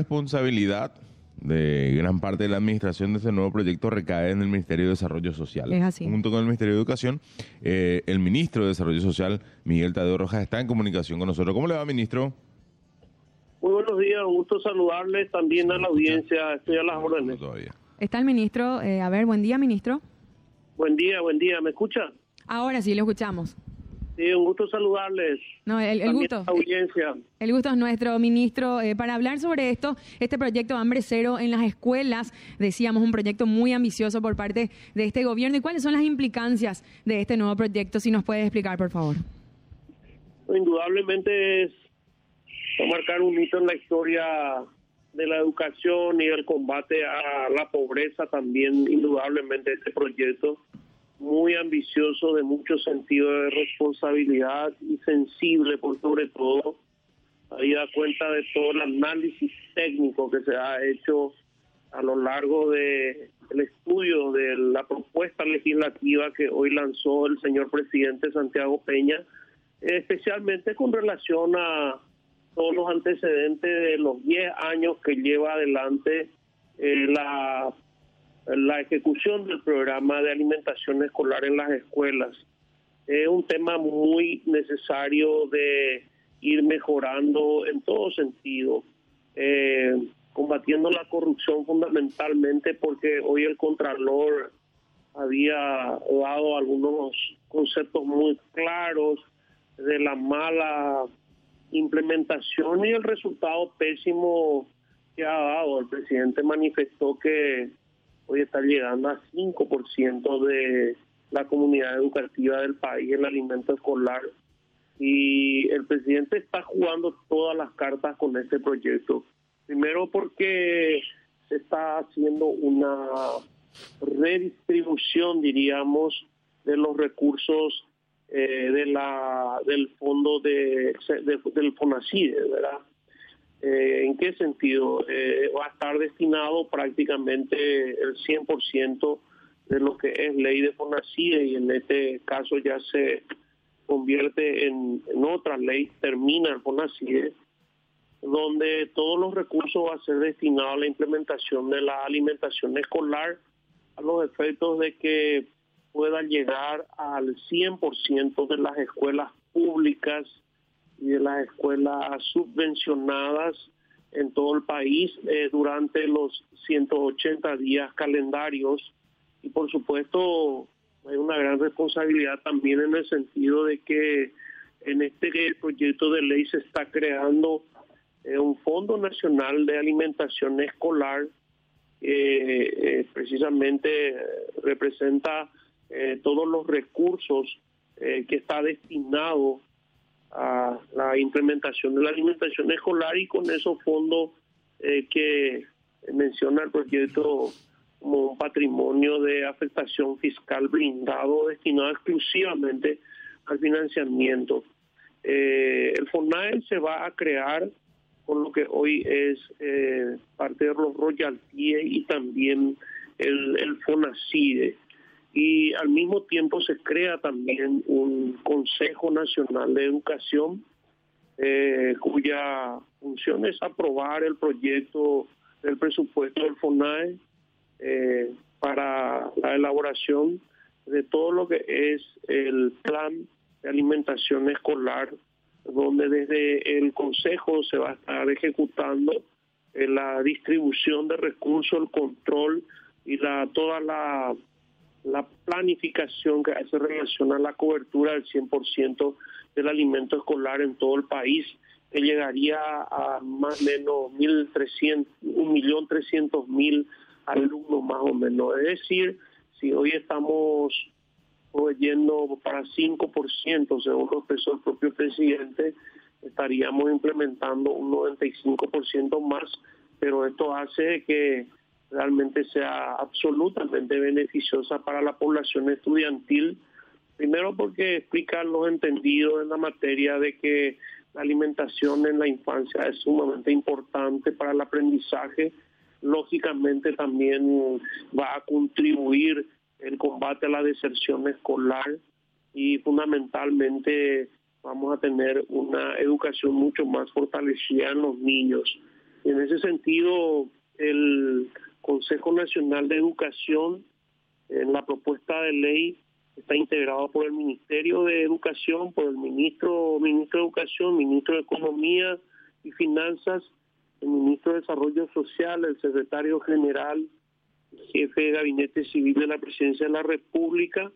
responsabilidad de gran parte de la administración de este nuevo proyecto recae en el Ministerio de Desarrollo Social. Es así. Junto con el Ministerio de Educación, eh, el ministro de Desarrollo Social, Miguel Tadeo Rojas, está en comunicación con nosotros. ¿Cómo le va, ministro? Muy buenos días, un gusto saludarles también a la audiencia. Estoy a las órdenes. Todavía. Está el ministro. eh, a ver, buen día, ministro. Buen día, buen día. ¿Me escucha? Ahora sí, lo escuchamos. Sí, un gusto saludarles. No, el, gusto. a la audiencia. El gusto es nuestro, ministro, eh, para hablar sobre esto, este proyecto Hambre Cero en las escuelas, decíamos, un proyecto muy ambicioso por parte de este gobierno. ¿Y cuáles son las implicancias de este nuevo proyecto? Si nos puede explicar, por favor. Indudablemente es marcar un hito en la historia de la educación y el combate a la pobreza también, indudablemente este proyecto muy ambicioso de mucho sentido de responsabilidad y sensible por sobre todo, ahí da cuenta de todo el análisis técnico que se ha hecho a lo largo de el estudio de la propuesta legislativa que hoy lanzó el señor presidente Santiago Peña, especialmente con relación a todos los antecedentes de los 10 años que lleva adelante eh, la, la ejecución del programa de alimentación escolar en las escuelas. Es un tema muy necesario de ir mejorando en todo sentido, eh, combatiendo la corrupción fundamentalmente porque hoy el Contralor había dado algunos conceptos muy claros de la mala implementación y el resultado pésimo que ha dado. El presidente manifestó que hoy está llegando a 5% de la comunidad educativa del país el alimento escolar y el presidente está jugando todas las cartas con este proyecto. Primero porque se está haciendo una redistribución, diríamos, de los recursos eh, de la del fondo de, de- del FONACIDE, ¿verdad? Eh, ¿En qué sentido? Eh, va a estar destinado prácticamente el 100% de lo que es ley de FONACIDE y en este caso ya se convierte en, otra ley, termina el FONACIDE, donde todos los recursos van a ser destinados a la implementación de la alimentación escolar a los efectos de que pueda llegar al 100% de las escuelas públicas y de las escuelas subvencionadas en todo el país eh, durante los 180 días calendarios. Y por supuesto hay una gran responsabilidad también en el sentido de que en este proyecto de ley se está creando eh, un Fondo Nacional de Alimentación Escolar eh, eh, precisamente representa eh, todos los recursos eh, que está destinado a la implementación de la alimentación escolar y con esos fondos eh, que menciona el proyecto como un patrimonio de afectación fiscal blindado destinado exclusivamente al financiamiento. Eh, el FONAE se va a crear con lo que hoy es eh, parte de los royalties y también el, el FONACIDE. Y al mismo tiempo se crea también un Consejo Nacional de Educación eh, cuya función es aprobar el proyecto del presupuesto del FONAE eh, para la elaboración de todo lo que es el plan de alimentación escolar, donde desde el Consejo se va a estar ejecutando eh, la distribución de recursos, el control y la toda la, la planificación que hace relación a la cobertura del 100% del alimento escolar en todo el país, que llegaría a más o menos 1.300, 1.300.000 alumnos más o menos. Es decir, si hoy estamos proveyendo para 5%, según lo expresó el propio presidente, estaríamos implementando un 95% más, pero esto hace que realmente sea absolutamente beneficiosa para la población estudiantil, primero porque explica los entendidos en la materia de que la alimentación en la infancia es sumamente importante para el aprendizaje, lógicamente también va a contribuir el combate a la deserción escolar y fundamentalmente vamos a tener una educación mucho más fortalecida en los niños. En ese sentido, el Consejo Nacional de Educación, en la propuesta de ley, está integrado por el Ministerio de Educación, por el ministro, ministro de Educación, ministro de Economía y Finanzas, el ministro de Desarrollo Social, el secretario general, jefe de gabinete civil de la presidencia de la República,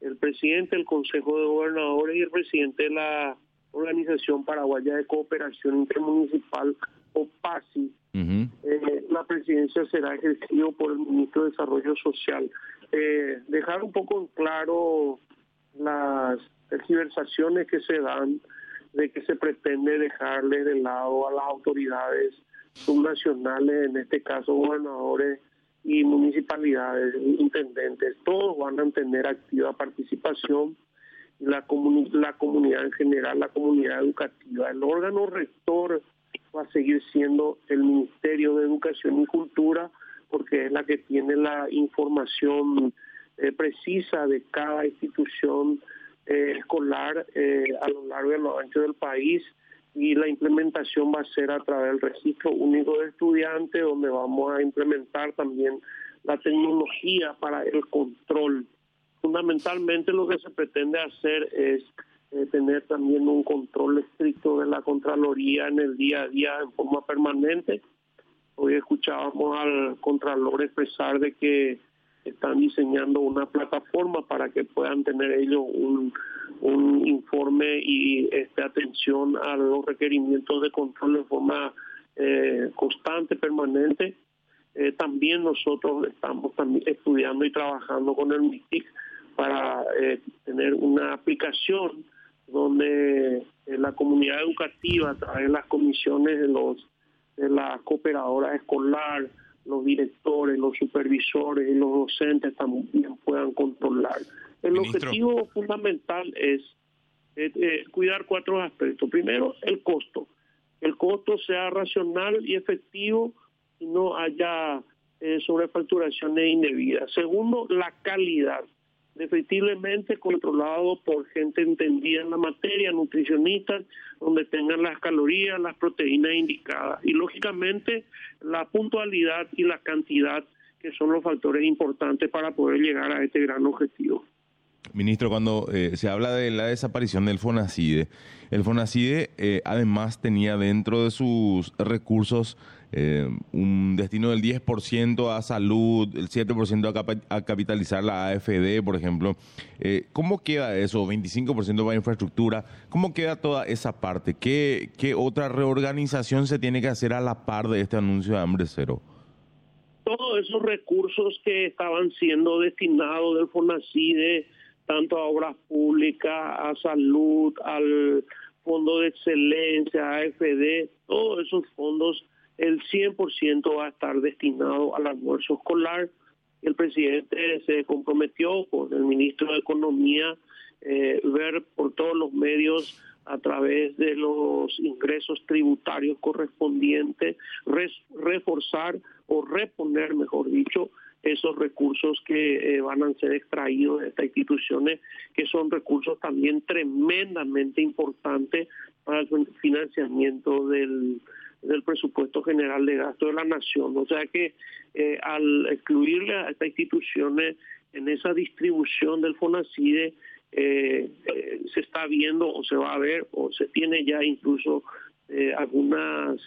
el presidente del Consejo de Gobernadores y el presidente de la Organización Paraguaya de Cooperación Intermunicipal, OPASI. Eh, la presidencia será ejercida por el ministro de Desarrollo Social. Eh, dejar un poco en claro las tergiversaciones que se dan de que se pretende dejarle de lado a las autoridades subnacionales, en este caso gobernadores y municipalidades, intendentes, todos van a tener activa participación, la, la comunidad en general, la comunidad educativa. El órgano rector va a seguir siendo el Ministerio de Educación y Cultura, porque es la que tiene la información eh, precisa de cada institución eh, escolar eh, a lo largo y a lo ancho del país y la implementación va a ser a través del registro único de estudiantes, donde vamos a implementar también la tecnología para el control. Fundamentalmente lo que se pretende hacer es tener también un control estricto de la Contraloría en el día a día en forma permanente. Hoy escuchábamos al Contralor expresar de que están diseñando una plataforma para que puedan tener ellos un, un informe y este, atención a los requerimientos de control de forma eh, constante, permanente. Eh, también nosotros estamos también estudiando y trabajando con el MITIC para eh, tener una aplicación donde la comunidad educativa, a través de las comisiones de los de las cooperadoras escolar, los directores, los supervisores y los docentes también puedan controlar. El objetivo fundamental es eh, cuidar cuatro aspectos. Primero, el costo. El costo sea racional y efectivo y no haya eh, sobrefacturaciones indebidas. Segundo, la calidad efectivamente controlado por gente entendida en la materia, nutricionistas, donde tengan las calorías, las proteínas indicadas y lógicamente la puntualidad y la cantidad que son los factores importantes para poder llegar a este gran objetivo. Ministro, cuando eh, se habla de la desaparición del FONACIDE, el FONACIDE eh, además tenía dentro de sus recursos eh, un destino del 10% a salud, el 7% a, capitalizar la AFD, por ejemplo. ¿Cómo queda eso? 25% para infraestructura. ¿Cómo queda toda esa parte? ¿Qué, ¿Qué otra reorganización se tiene que hacer a la par de este anuncio de hambre cero? Todos esos recursos que estaban siendo destinados del FONACIDE tanto a obras públicas, a salud, al Fondo de Excelencia, a AFD, todos esos fondos, el 100% va a estar destinado al almuerzo escolar. El presidente se comprometió con el ministro de Economía eh, ver por todos los medios a través de los ingresos tributarios correspondientes, reforzar o reponer, mejor dicho, esos recursos que eh, van a ser extraídos de estas instituciones, que son recursos también tremendamente importantes para el financiamiento del, del presupuesto general de gasto de la nación. O sea que eh, al excluirle a estas instituciones en esa distribución del FONACIDE, eh, se está viendo o se va a ver o se tiene ya incluso algunas,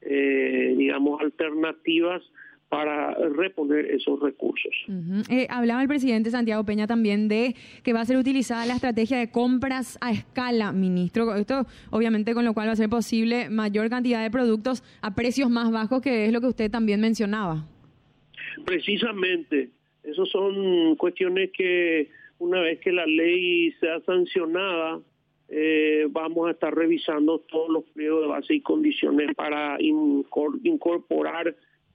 digamos, alternativas para reponer esos recursos. Eh, hablaba el presidente Santiago Peña también de que va a ser utilizada la estrategia de compras a escala, ministro. Esto obviamente con lo cual va a ser posible mayor cantidad de productos a precios más bajos, que es lo que usted también mencionaba. Precisamente, esas son cuestiones que una vez que la ley sea sancionada, eh, vamos a estar revisando todos los pliegos de base y condiciones para incorporar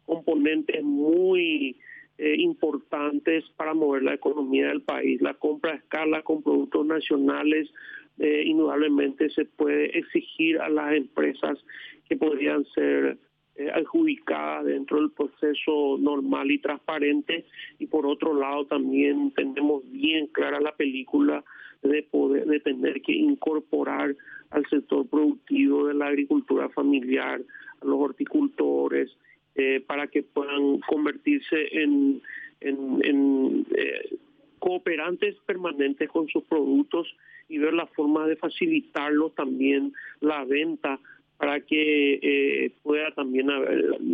componentes muy eh, importantes para mover la economía del país. La compra a escala con productos nacionales eh, indudablemente se puede exigir a las empresas que podrían ser eh, adjudicadas dentro del proceso normal y transparente y por otro lado también tenemos bien clara la película de poder de tener que incorporar al sector productivo de la agricultura familiar a los horticultores, eh, para que puedan convertirse en, eh, cooperantes permanentes con sus productos y ver la forma de facilitarlo también la venta para que eh, pueda también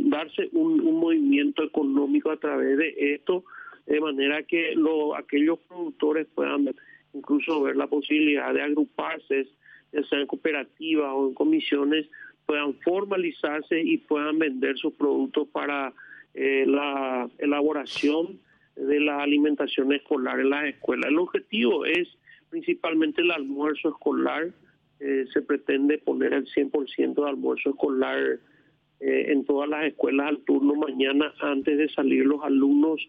darse un, movimiento económico a través de esto, de manera que lo, aquellos productores puedan incluso ver la posibilidad de agruparse, ya sea en cooperativas o en comisiones, puedan formalizarse y puedan vender sus productos para eh, la elaboración de la alimentación escolar en las escuelas. El objetivo es principalmente el almuerzo escolar. Eh, se pretende poner el 100% de almuerzo escolar eh, en todas las escuelas al turno mañana antes de salir los alumnos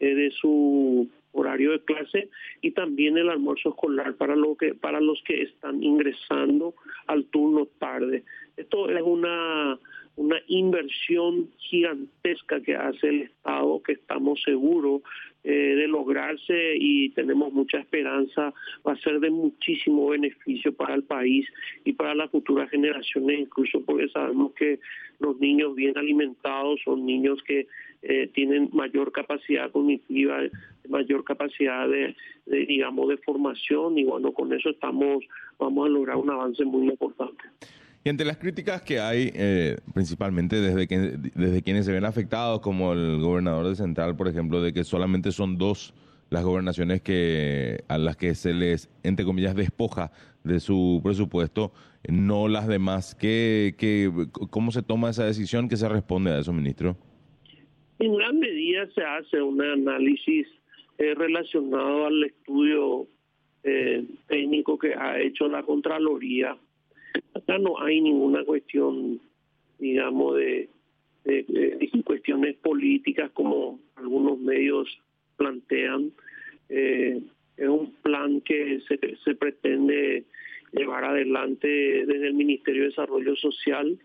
de su horario de clase y también el almuerzo escolar para lo que para los que están ingresando al turno tarde. Esto es una una inversión gigantesca que hace el Estado que estamos seguros eh, de lograrse y tenemos mucha esperanza, va a ser de muchísimo beneficio para el país y para las futuras generaciones, incluso porque sabemos que los niños bien alimentados son niños que eh, tienen mayor capacidad cognitiva, mayor capacidad de, de, digamos, de formación y bueno, con eso estamos, vamos a lograr un avance muy importante. Y entre las críticas que hay, eh, principalmente desde, desde quienes se ven afectados, como el gobernador de Central, por ejemplo, de que solamente son dos las gobernaciones que a las que se les, entre comillas, despoja de su presupuesto, no las demás. ¿Qué, qué, ¿Cómo se toma esa decisión? ¿Qué se responde a eso, ministro? En gran medida se hace un análisis eh, relacionado al estudio eh, técnico que ha hecho la Contraloría Acá no hay ninguna cuestión, digamos, de, cuestiones políticas como algunos medios plantean. Eh, es un plan que se, se pretende llevar adelante desde el Ministerio de Desarrollo Social,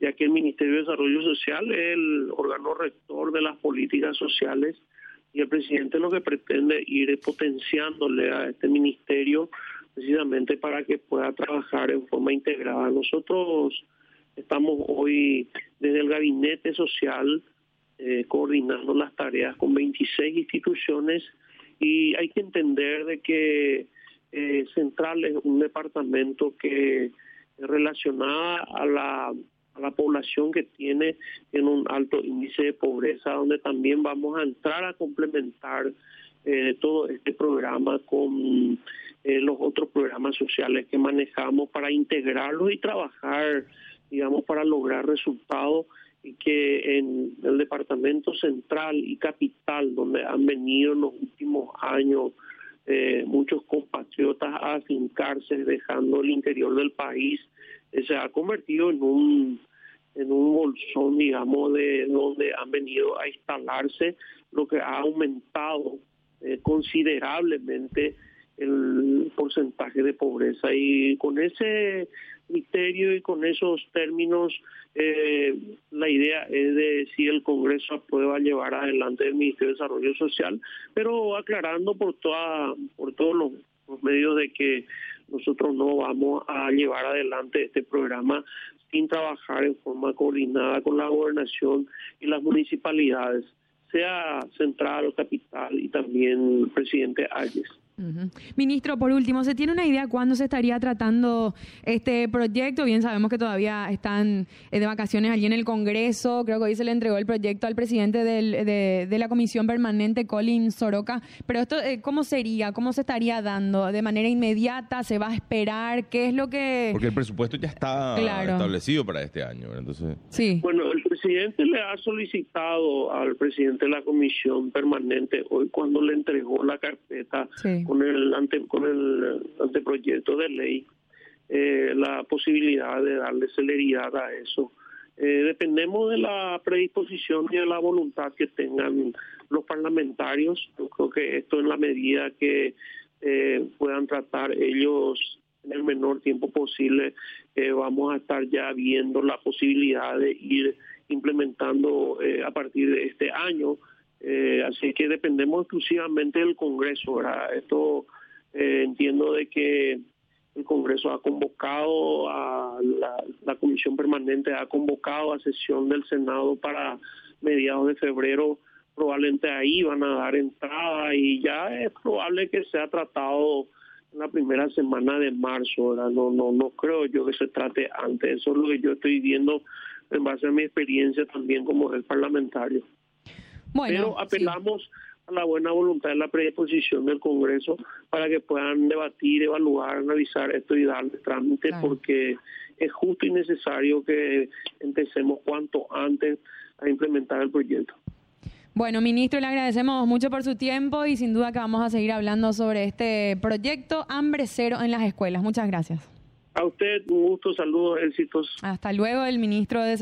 ya que el Ministerio de Desarrollo Social es el órgano rector de las políticas sociales y el presidente lo que pretende ir potenciándole a este ministerio precisamente para que pueda trabajar en forma integrada. Nosotros estamos hoy desde el gabinete social eh, coordinando las tareas con 26 instituciones y hay que entender de que eh, Central es un departamento que relacionada a la, a la población que tiene en un alto índice de pobreza, donde también vamos a entrar a complementar eh, todo este programa con eh, los otros programas sociales que manejamos para integrarlos y trabajar, digamos, para lograr resultados y que en el departamento central y capital, donde han venido en los últimos años eh, muchos compatriotas a afincarse, dejando el interior del país, eh, se ha convertido en un en un bolsón, digamos, de donde han venido a instalarse, lo que ha aumentado considerablemente el porcentaje de pobreza. Y con ese criterio y con esos términos, eh, la idea es de si el Congreso aprueba llevar adelante el Ministerio de Desarrollo Social, pero aclarando por toda, por todos los, medios de que nosotros no vamos a llevar adelante este programa sin trabajar en forma coordinada con la gobernación y las municipalidades, sea central o capital y también presidente Ayes. Ministro, por último, ¿se tiene una idea cuándo se estaría tratando este proyecto? Bien, sabemos que todavía están eh, de vacaciones allí en el Congreso. Creo que hoy se le entregó el proyecto al presidente de, la Comisión Permanente, Colin Soroka. Pero esto, eh, ¿cómo sería? ¿Cómo se estaría dando? ¿De manera inmediata? ¿Se va a esperar? ¿Qué es lo que...? Porque el presupuesto ya está establecido para este año. Entonces... Sí. Bueno, el presidente le ha solicitado al presidente de la Comisión Permanente hoy cuando le entregó la carpeta con el ante, con el anteproyecto de ley eh, la posibilidad de darle celeridad a eso. Eh, dependemos de la predisposición y de la voluntad que tengan los parlamentarios. Yo creo que esto en la medida que eh, puedan tratar ellos en el menor tiempo posible, vamos a estar ya viendo la posibilidad de ir implementando a partir de este año. Eh, así que dependemos exclusivamente del Congreso. Esto eh, entiendo de que el Congreso ha convocado a la, la Comisión Permanente, ha convocado a sesión del Senado para mediados de febrero. Probablemente ahí van a dar entrada y ya es probable que sea tratado en la primera semana de marzo, No, no, no creo yo que se trate antes, eso es lo que yo estoy viendo en base a mi experiencia también como el parlamentario. Pero apelamos a la buena voluntad y la predisposición del Congreso para que puedan debatir, evaluar, analizar esto y darle trámite porque es justo y necesario que empecemos cuanto antes a implementar el proyecto. Bueno, ministro, le agradecemos mucho por su tiempo y sin duda que vamos a seguir hablando sobre este proyecto Hambre Cero en las escuelas. Muchas gracias. A usted, un gusto, saludos, éxitos. Hasta luego, el ministro de